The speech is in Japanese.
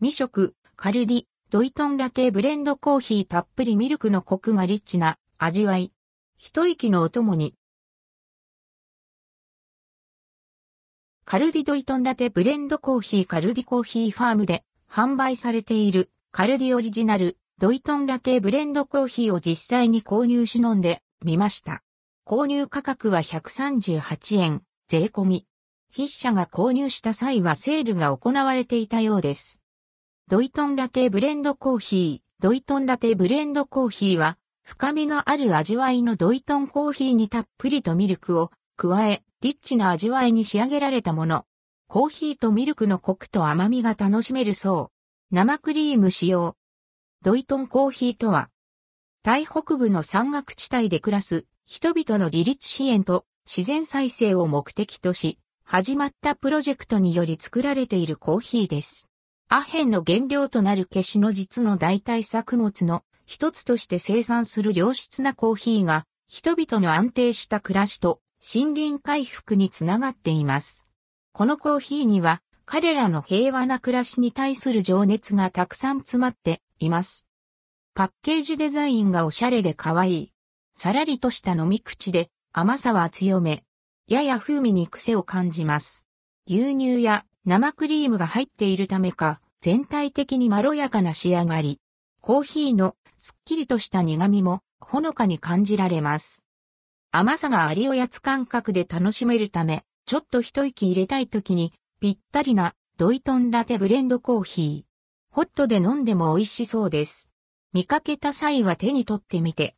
未食、カルディ、ドイトンラテブレンドコーヒーたっぷりミルクのコクがリッチな味わい。一息のお供に。カルディドイトンラテブレンドコーヒーカルディコーヒーファームで販売されているカルディオリジナルドイトンラテブレンドコーヒーを実際に購入し飲んでみました。購入価格は138円、税込み。筆者が購入した際はセールが行われていたようです。ドイトンラテブレンドコーヒー、ドイトンラテブレンドコーヒーは、深みのある味わいのドイトンコーヒーにたっぷりとミルクを加え、リッチな味わいに仕上げられたもの。コーヒーとミルクのコクと甘みが楽しめるそう。生クリーム使用。ドイトンコーヒーとは、台北部の山岳地帯で暮らす人々の自立支援と自然再生を目的とし、始まったプロジェクトにより作られているコーヒーです。アヘンの原料となる消しの実の代替作物の一つとして生産する良質なコーヒーが人々の安定した暮らしと森林回復につながっています。このコーヒーには彼らの平和な暮らしに対する情熱がたくさん詰まっています。パッケージデザインがおしゃれで可愛い。さらりとした飲み口で甘さは強め。やや風味に癖を感じます。牛乳や生クリームが入っているためか、全体的にまろやかな仕上がり。コーヒーのすっきりとした苦味もほのかに感じられます。甘さがありおやつ感覚で楽しめるため、ちょっと一息入れたい時にぴったりなドイトンラテブレンドコーヒー。ホットで飲んでも美味しそうです。見かけた際は手に取ってみて